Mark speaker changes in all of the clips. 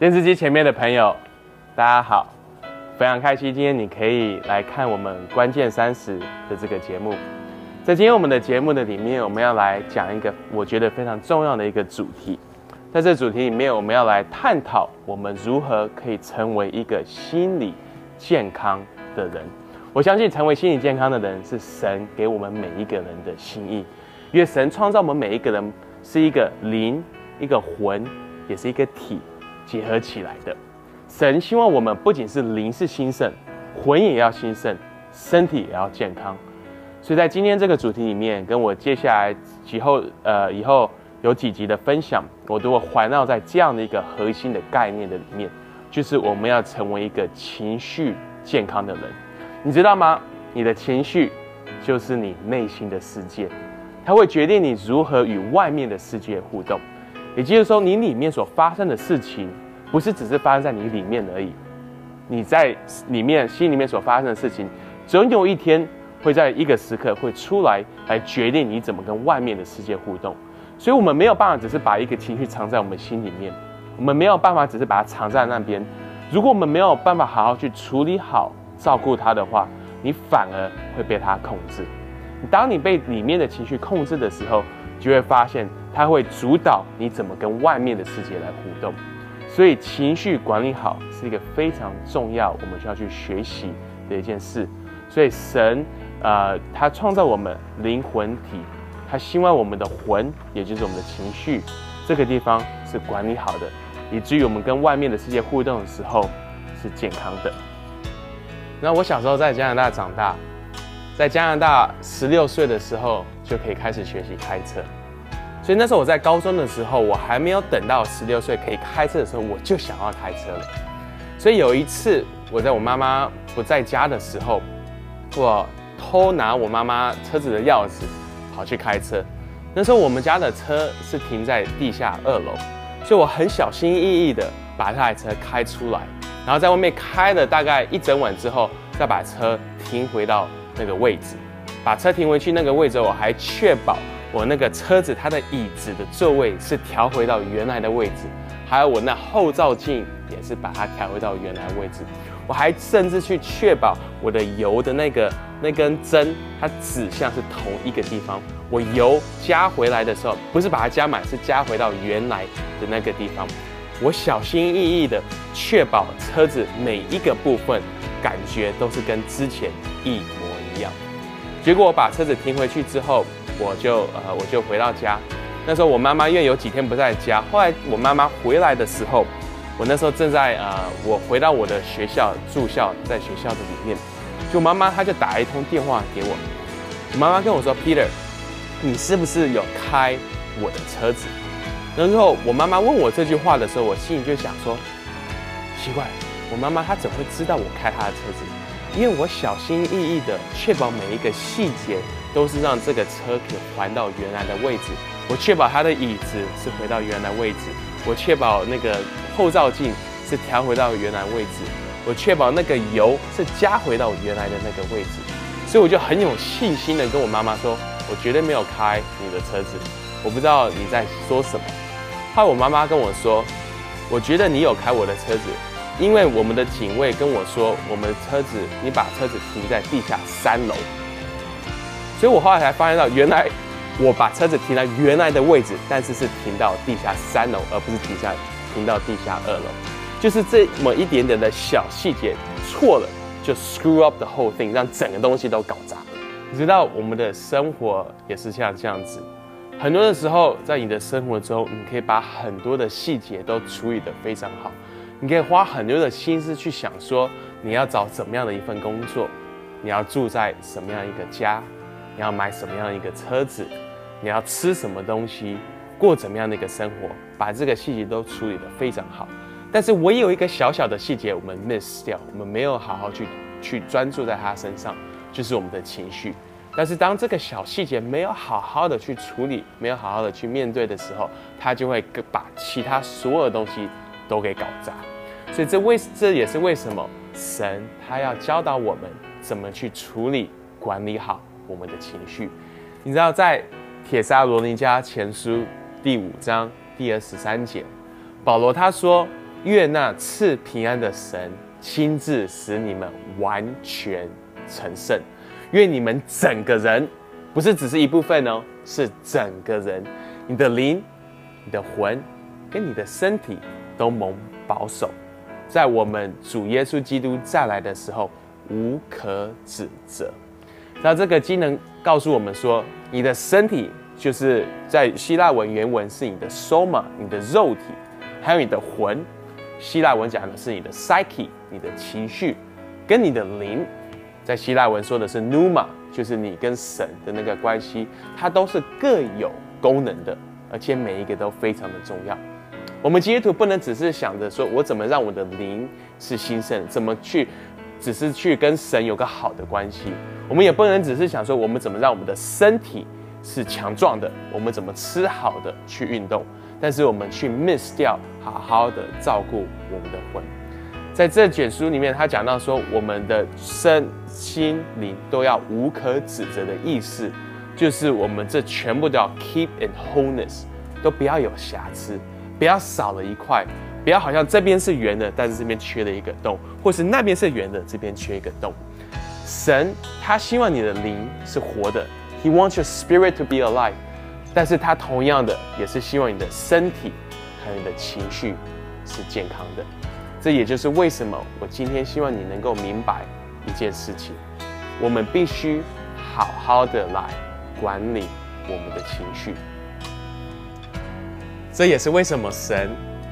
Speaker 1: 电视机前面的朋友，大家好，非常开心今天你可以来看我们关键三十的这个节目。在今天我们的节目的里面，我们要来讲一个我觉得非常重要的一个主题。在这主题里面，我们要来探讨我们如何可以成为一个心理健康的人。我相信成为心理健康的人是神给我们每一个人的心意，因为神创造我们每一个人是一个灵、一个魂，也是一个体结合起来的。神希望我们不仅是灵是兴盛，魂也要兴盛，身体也要健康。所以在今天这个主题里面，跟我接下来几后呃以后有几集的分享，我都会环绕在这样的一个核心的概念的里面，就是我们要成为一个情绪健康的人。你知道吗？你的情绪就是你内心的世界，它会决定你如何与外面的世界互动。也就是说，你里面所发生的事情，不是只是发生在你里面而已，你在里面心里面所发生的事情，总有一天会在一个时刻会出来，来决定你怎么跟外面的世界互动。所以，我们没有办法只是把一个情绪藏在我们心里面，我们没有办法只是把它藏在那边。如果我们没有办法好好去处理好。照顾它的话，你反而会被它控制。当你被里面的情绪控制的时候，就会发现它会主导你怎么跟外面的世界来互动。所以情绪管理好是一个非常重要，我们需要去学习的一件事。所以神，呃，他创造我们灵魂体，他希望我们的魂，也就是我们的情绪，这个地方是管理好的，以至于我们跟外面的世界互动的时候是健康的。那我小时候在加拿大长大，在加拿大十六岁的时候就可以开始学习开车，所以那时候我在高中的时候，我还没有等到十六岁可以开车的时候，我就想要开车了。所以有一次我在我妈妈不在家的时候，我偷拿我妈妈车子的钥匙跑去开车。那时候我们家的车是停在地下二楼，所以我很小心翼翼的把这台车开出来。然后在外面开了大概一整晚之后，再把车停回到那个位置，把车停回去那个位置，我还确保我那个车子它的椅子的座位是调回到原来的位置，还有我那后照镜也是把它调回到原来位置，我还甚至去确保我的油的那个那根针它指向是同一个地方，我油加回来的时候不是把它加满，是加回到原来的那个地方。我小心翼翼的确保车子每一个部分感觉都是跟之前一模一样。结果我把车子停回去之后，我就呃我就回到家。那时候我妈妈因为有几天不在家，后来我妈妈回来的时候，我那时候正在呃我回到我的学校住校，在学校的里面，就妈妈她就打一通电话给我。我妈妈跟我说：“Peter，你是不是有开我的车子？”然后我妈妈问我这句话的时候，我心里就想说：奇怪，我妈妈她怎么会知道我开她的车子？因为我小心翼翼的确保每一个细节都是让这个车可以还到原来的位置。我确保它的椅子是回到原来位置，我确保那个后照镜是调回到原来位置，我确保那个油是加回到原来的那个位置。所以我就很有信心的跟我妈妈说：我绝对没有开你的车子。我不知道你在说什么。后来我妈妈跟我说：“我觉得你有开我的车子，因为我们的警卫跟我说，我们的车子你把车子停在地下三楼。”所以，我后来才发现到，原来我把车子停在原来的位置，但是是停到地下三楼，而不是停下停到地下二楼。就是这么一点点的小细节错了，就 screw up the whole thing，让整个东西都搞砸了。你知道，我们的生活也是像这样子。很多的时候，在你的生活中，你可以把很多的细节都处理得非常好。你可以花很多的心思去想，说你要找怎么样的一份工作，你要住在什么样一个家，你要买什么样的一个车子，你要吃什么东西，过怎么样的一个生活，把这个细节都处理得非常好。但是我有一个小小的细节，我们 miss 掉，我们没有好好去去专注在他身上，就是我们的情绪。但是当这个小细节没有好好的去处理，没有好好的去面对的时候，他就会把其他所有的东西都给搞砸。所以这为这也是为什么神他要教导我们怎么去处理、管理好我们的情绪。你知道，在铁沙罗尼迦前书第五章第二十三节，保罗他说：“愿那赐平安的神亲自使你们完全成圣。愿你们整个人，不是只是一部分哦，是整个人，你的灵、你的魂跟你的身体都蒙保守，在我们主耶稣基督再来的时候无可指责。那这个机能告诉我们说，你的身体就是在希腊文原文是你的 soma，你的肉体，还有你的魂。希腊文讲的是你的 psyche，你的情绪，跟你的灵。在希腊文说的是 numa，就是你跟神的那个关系，它都是各有功能的，而且每一个都非常的重要。我们基督徒不能只是想着说我怎么让我的灵是兴盛，怎么去，只是去跟神有个好的关系。我们也不能只是想说我们怎么让我们的身体是强壮的，我们怎么吃好的去运动，但是我们去 miss 掉好好的照顾我们的魂。在这卷书里面，他讲到说，我们的身心灵都要无可指责的意思，就是我们这全部都要 keep in wholeness，都不要有瑕疵，不要少了一块，不要好像这边是圆的，但是这边缺了一个洞，或是那边是圆的，这边缺一个洞。神他希望你的灵是活的，He wants your spirit to be alive，但是他同样的也是希望你的身体还有你的情绪是健康的。这也就是为什么我今天希望你能够明白一件事情：我们必须好好的来管理我们的情绪。这也是为什么神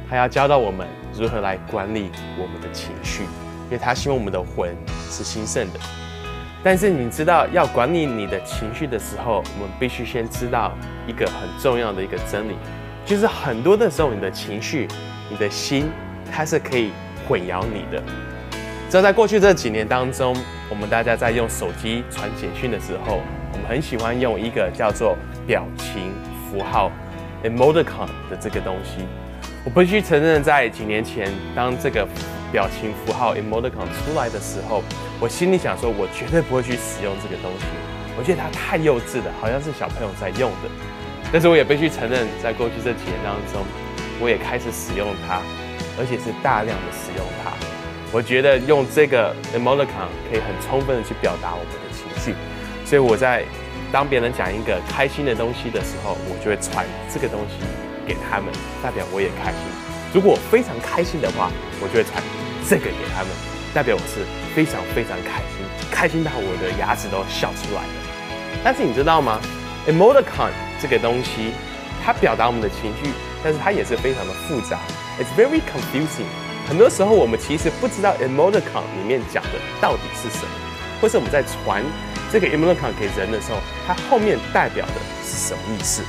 Speaker 1: 他要教导我们如何来管理我们的情绪，因为他希望我们的魂是兴盛的。但是你知道，要管理你的情绪的时候，我们必须先知道一个很重要的一个真理，就是很多的时候，你的情绪，你的心。它是可以混淆你的。这在过去这几年当中，我们大家在用手机传简讯的时候，我们很喜欢用一个叫做表情符号 （emoticon） 的这个东西。我必须承认，在几年前，当这个表情符号 （emoticon） 出来的时候，我心里想说，我绝对不会去使用这个东西。我觉得它太幼稚了，好像是小朋友在用的。但是我也必须承认，在过去这几年当中，我也开始使用它。而且是大量的使用它，我觉得用这个 emoticon 可以很充分的去表达我们的情绪，所以我在当别人讲一个开心的东西的时候，我就会传这个东西给他们，代表我也开心。如果非常开心的话，我就会传这个给他们，代表我是非常非常开心，开心到我的牙齿都笑出来了。但是你知道吗？emoticon 这个东西，它表达我们的情绪，但是它也是非常的复杂。It's very confusing。很多时候我们其实不知道 emoticon 里面讲的到底是什么，或是我们在传这个 emoticon 给人的时候，它后面代表的是什么意思？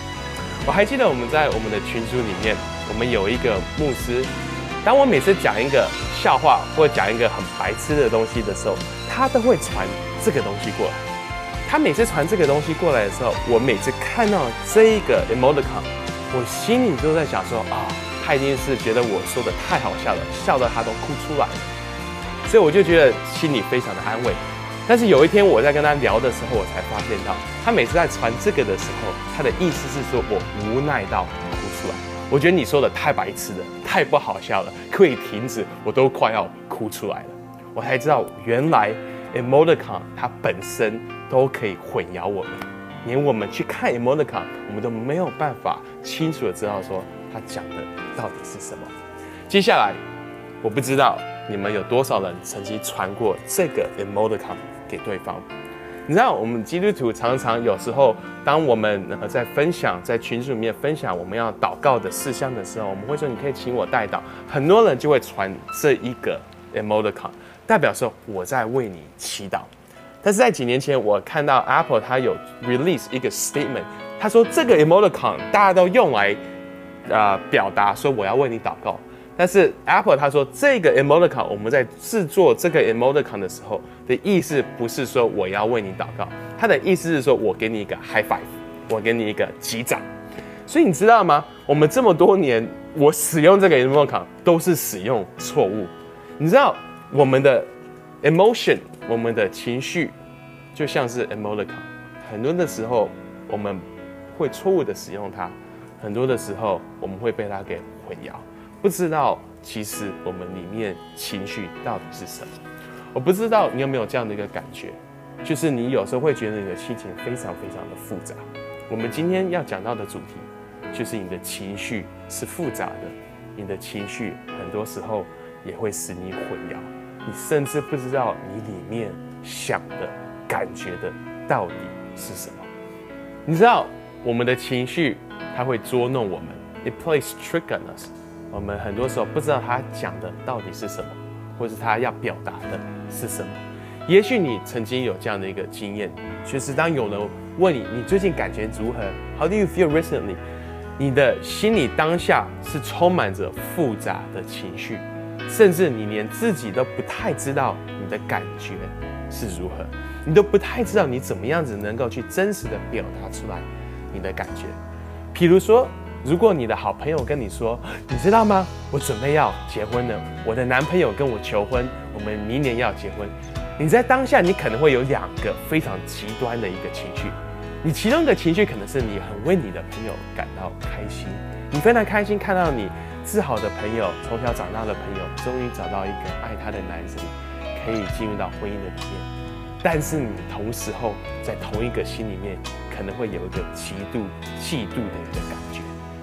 Speaker 1: 我还记得我们在我们的群组里面，我们有一个牧师，当我每次讲一个笑话或讲一个很白痴的东西的时候，他都会传这个东西过来。他每次传这个东西过来的时候，我每次看到这一个 emoticon，我心里都在想说啊。他一定是觉得我说的太好笑了，笑到他都哭出来了，所以我就觉得心里非常的安慰。但是有一天我在跟他聊的时候，我才发现到，他每次在传这个的时候，他的意思是说我无奈到哭出来。我觉得你说的太白痴了，太不好笑了，可以停止，我都快要哭出来了。我才知道原来 emoticon 它本身都可以混淆我们，连我们去看 emoticon，我们都没有办法清楚的知道说。他讲的到底是什么？接下来，我不知道你们有多少人曾经传过这个 emoticon 给对方。你知道，我们基督徒常常有时候，当我们呃在分享在群组里面分享我们要祷告的事项的时候，我们会说你可以请我代祷。很多人就会传这一个 emoticon，代表说我在为你祈祷。但是在几年前，我看到 Apple 它有 release 一个 statement，他说这个 emoticon 大家都用来。呃，表达说我要为你祷告，但是 Apple 他说这个 emoticon 我们在制作这个 emoticon 的时候的意思不是说我要为你祷告，他的意思是说我给你一个 high five，我给你一个击掌。所以你知道吗？我们这么多年我使用这个 emoticon 都是使用错误。你知道我们的 emotion，我们的情绪就像是 emoticon，很多的时候我们会错误的使用它。很多的时候，我们会被它给混淆，不知道其实我们里面情绪到底是什么？我不知道你有没有这样的一个感觉，就是你有时候会觉得你的心情非常非常的复杂。我们今天要讲到的主题，就是你的情绪是复杂的，你的情绪很多时候也会使你混淆，你甚至不知道你里面想的、感觉的到底是什么。你知道我们的情绪，它会捉弄我们，it plays trick on us。我们很多时候不知道他讲的到底是什么，或是他要表达的是什么。也许你曾经有这样的一个经验，就是当有人问你你最近感觉如何，How do you feel recently？你的心里当下是充满着复杂的情绪，甚至你连自己都不太知道你的感觉是如何，你都不太知道你怎么样子能够去真实的表达出来你的感觉。譬如说。如果你的好朋友跟你说，你知道吗？我准备要结婚了，我的男朋友跟我求婚，我们明年要结婚。你在当下，你可能会有两个非常极端的一个情绪。你其中一个情绪可能是你很为你的朋友感到开心，你非常开心看到你自豪的朋友，从小长大的朋友，终于找到一个爱他的男生，可以进入到婚姻的里面。但是你同时候在同一个心里面，可能会有一个极度嫉妒的一个感觉。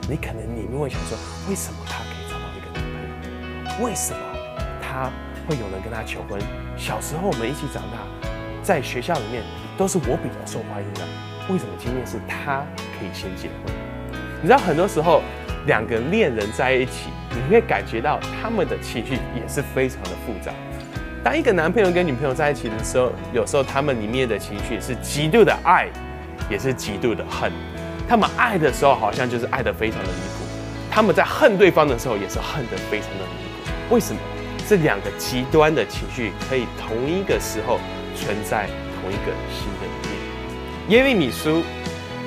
Speaker 1: 你可能里面会想说，为什么他可以找到一个男朋友？为什么他会有人跟他求婚？小时候我们一起长大，在学校里面都是我比较受欢迎的，为什么今天是他可以先结婚？你知道很多时候两个恋人在一起，你会感觉到他们的情绪也是非常的复杂。当一个男朋友跟女朋友在一起的时候，有时候他们里面的情绪是极度的爱，也是极度的恨。他们爱的时候，好像就是爱得非常的离谱；他们在恨对方的时候，也是恨得非常的离谱。为什么这两个极端的情绪可以同一个时候存在同一个心的里面？耶利米书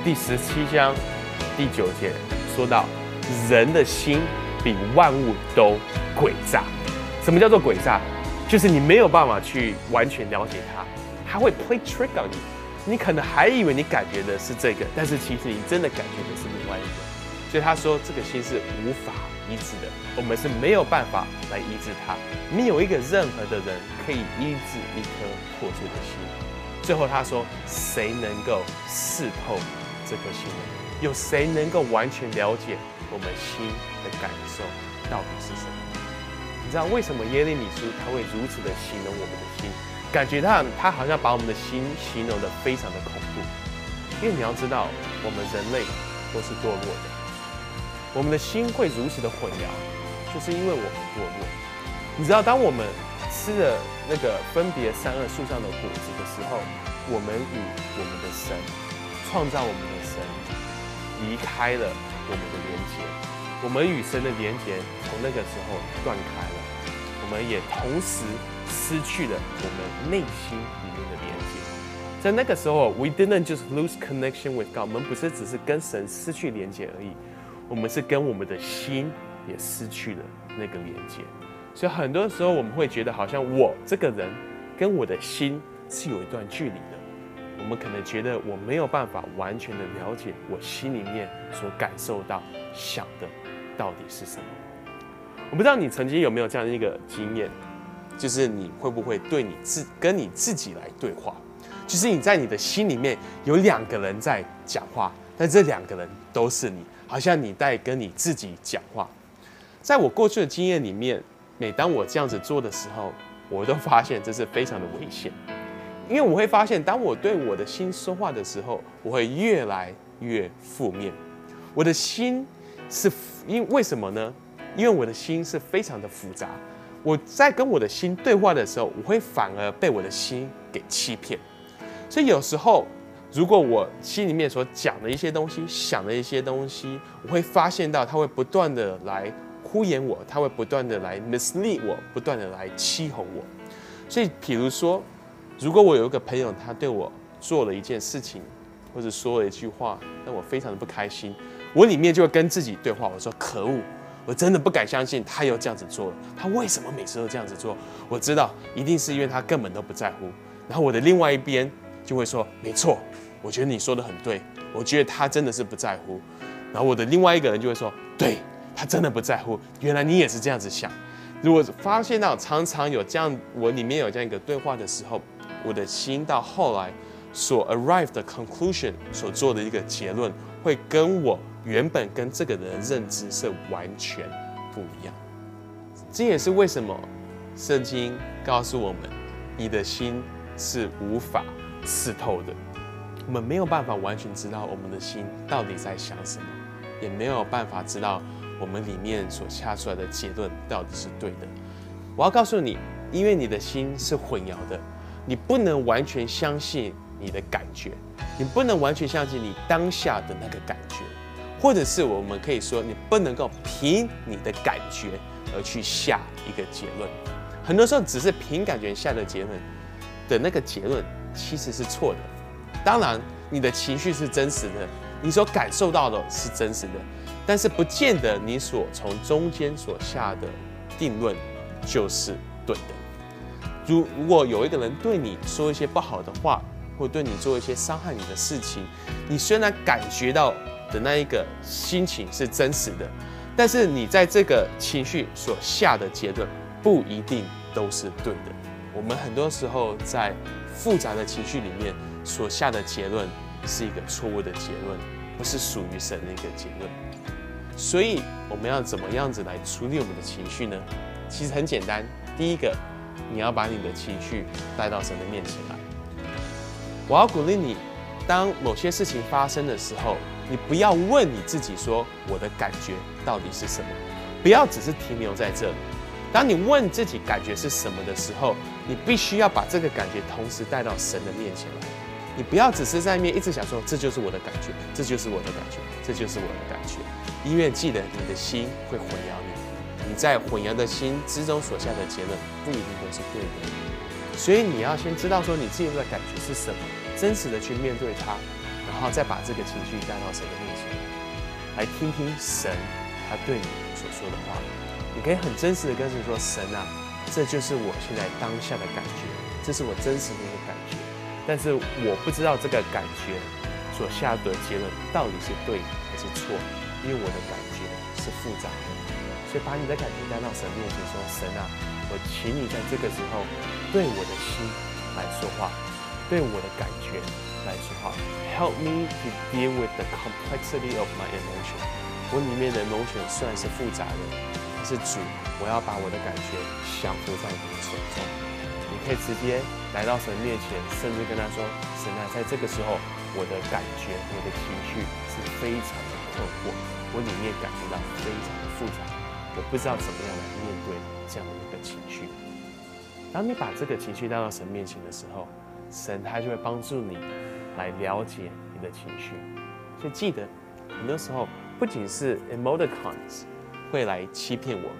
Speaker 1: 第十七章第九节说到：“人的心比万物都诡诈。”什么叫做诡诈？就是你没有办法去完全了解它，它会 play trick on you。你可能还以为你感觉的是这个，但是其实你真的感觉的是另外一个。所以他说，这个心是无法医治的，我们是没有办法来医治它。没有一个任何的人可以医治一颗破碎的心。最后他说，谁能够刺透这颗心呢？有谁能够完全了解我们心的感受到底是什么？你知道为什么耶利米书他会如此的形容我们的心？感觉他他好像把我们的心形容的非常的恐怖，因为你要知道，我们人类都是堕落的，我们的心会如此的混淆，就是因为我们堕落。你知道，当我们吃了那个分别三恶树上的果子的时候，我们与我们的神创造我们的神离开了我们的连接，我们与神的连接从那个时候断开了，我们也同时。失去了我们内心里面的连接，在那个时候，we didn't just lose connection with God。我们不是只是跟神失去连接而已，我们是跟我们的心也失去了那个连接。所以很多时候我们会觉得，好像我这个人跟我的心是有一段距离的。我们可能觉得我没有办法完全的了解我心里面所感受到、想的到底是什么。我不知道你曾经有没有这样的一个经验。就是你会不会对你自跟你自己来对话？就是你在你的心里面有两个人在讲话，但这两个人都是你，好像你在跟你自己讲话。在我过去的经验里面，每当我这样子做的时候，我都发现这是非常的危险，因为我会发现，当我对我的心说话的时候，我会越来越负面。我的心是因为什么呢？因为我的心是非常的复杂。我在跟我的心对话的时候，我会反而被我的心给欺骗。所以有时候，如果我心里面所讲的一些东西、想的一些东西，我会发现到它会不断的来敷衍我，它会不断的来 mislead 我，不断的来欺哄我。所以，比如说，如果我有一个朋友，他对我做了一件事情，或者说了一句话，让我非常的不开心，我里面就会跟自己对话，我说：“可恶。”我真的不敢相信他又这样子做了。他为什么每次都这样子做？我知道一定是因为他根本都不在乎。然后我的另外一边就会说：“没错，我觉得你说的很对。我觉得他真的是不在乎。”然后我的另外一个人就会说：“对他真的不在乎。原来你也是这样子想。如果发现到常常有这样，我里面有这样一个对话的时候，我的心到后来所 arrive 的 conclusion 所做的一个结论，会跟我原本跟这个人的认知是完全不一样。这也是为什么圣经告诉我们，你的心是无法刺透的。我们没有办法完全知道我们的心到底在想什么，也没有办法知道。我们里面所下出来的结论到底是对的？我要告诉你，因为你的心是混淆的，你不能完全相信你的感觉，你不能完全相信你当下的那个感觉，或者是我们可以说，你不能够凭你的感觉而去下一个结论。很多时候，只是凭感觉下的结论的那个结论其实是错的。当然，你的情绪是真实的，你所感受到的是真实的。但是不见得你所从中间所下的定论就是对的。如如果有一个人对你说一些不好的话，或对你做一些伤害你的事情，你虽然感觉到的那一个心情是真实的，但是你在这个情绪所下的结论不一定都是对的。我们很多时候在复杂的情绪里面所下的结论是一个错误的结论，不是属于神的一个结论。所以我们要怎么样子来处理我们的情绪呢？其实很简单，第一个，你要把你的情绪带到神的面前来。我要鼓励你，当某些事情发生的时候，你不要问你自己说我的感觉到底是什么，不要只是停留在这里。当你问自己感觉是什么的时候，你必须要把这个感觉同时带到神的面前来。你不要只是在面一直想说这就是我的感觉，这就是我的感觉，这就是我的感觉。因为记得你的心会混淆你，你在混淆的心之中所下的结论不一定都是对的，所以你要先知道说你自己的感觉是什么，真实的去面对它，然后再把这个情绪带到神的面前，来听听神他对你所说的话。你可以很真实的跟神说：“神啊，这就是我现在当下的感觉，这是我真实的一个感觉，但是我不知道这个感觉所下的结论到底是对还是错。”因为我的感觉是复杂的，所以把你的感觉带到神面前，说：“神啊，我请你在这个时候对我的心来说话，对我的感觉来说话。Help me to deal with the complexity of my emotion。我里面的 emotion 虽然是复杂的，但是主，我要把我的感觉降服在你的手中。你可以直接来到神面前，甚至跟他说：神啊，在这个时候，我的感觉、我的情绪是非常的。”困惑，我里面感觉到非常的复杂，我不知道怎么样来面对这样的一个情绪。当你把这个情绪带到神面前的时候，神他就会帮助你来了解你的情绪。所以记得，很多时候不仅是 emoticons 会来欺骗我们，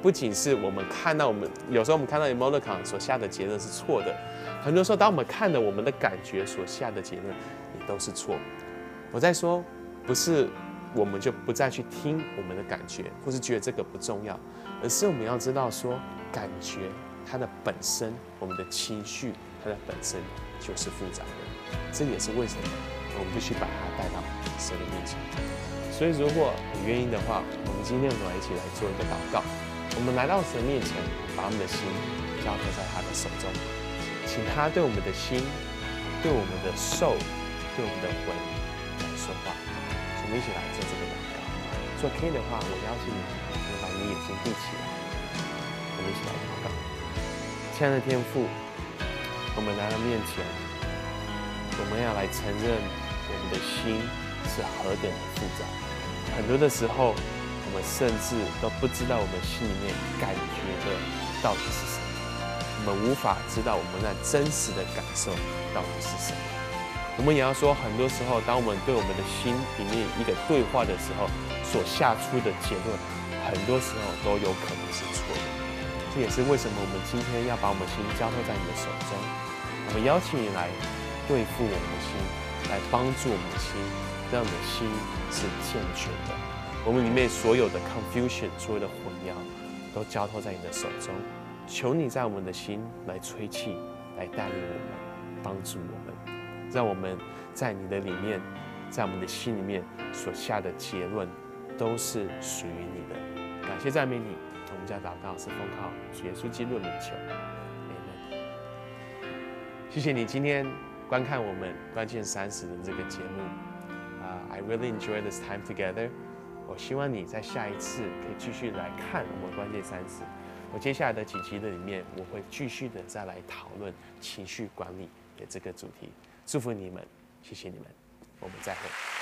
Speaker 1: 不仅是我们看到我们有时候我们看到 emoticon 所下的结论是错的，很多时候当我们看到我们的感觉所下的结论也都是错。我在说。不是，我们就不再去听我们的感觉，或是觉得这个不重要，而是我们要知道说，感觉它的本身，我们的情绪它的本身就是复杂的。这也是为什么我们必须把它带到神的面前。所以，如果你愿意的话，我们今天我们一起来做一个祷告。我们来到神面前，把我们的心交托在他的手中，请他对我们的心、对我们的受、对我们的魂来说话。我们一起来做这个祷告。做可以的话，我邀请你，能把你眼睛闭起来。我们一起来祷告。亲爱的天父，我们来到面前，我们要来承认我们的心是何等的复杂。很多的时候，我们甚至都不知道我们心里面感觉的到底是什么。我们无法知道我们那真实的感受到底是什么。我们也要说，很多时候，当我们对我们的心里面一个对话的时候，所下出的结论，很多时候都有可能是错的。这也是为什么我们今天要把我们心交托在你的手中。我们邀请你来对付我们的心，来帮助我们的心，让我们的心是健全的。我们里面所有的 confusion，所有的混淆，都交托在你的手中。求你在我们的心来吹气，来带领我们，帮助我们。让我们在你的里面，在我们的心里面所下的结论都是属于你的。感谢赞美你，我们家祷告是奉靠主耶稣基督的名求，amen。谢谢你今天观看我们关键三十的这个节目啊、i really enjoy this time together。我希望你在下一次可以继续来看我们关键三十。我接下来的几集的里面，我会继续的再来讨论情绪管理的这个主题。祝福你们，谢谢你们，我们再会。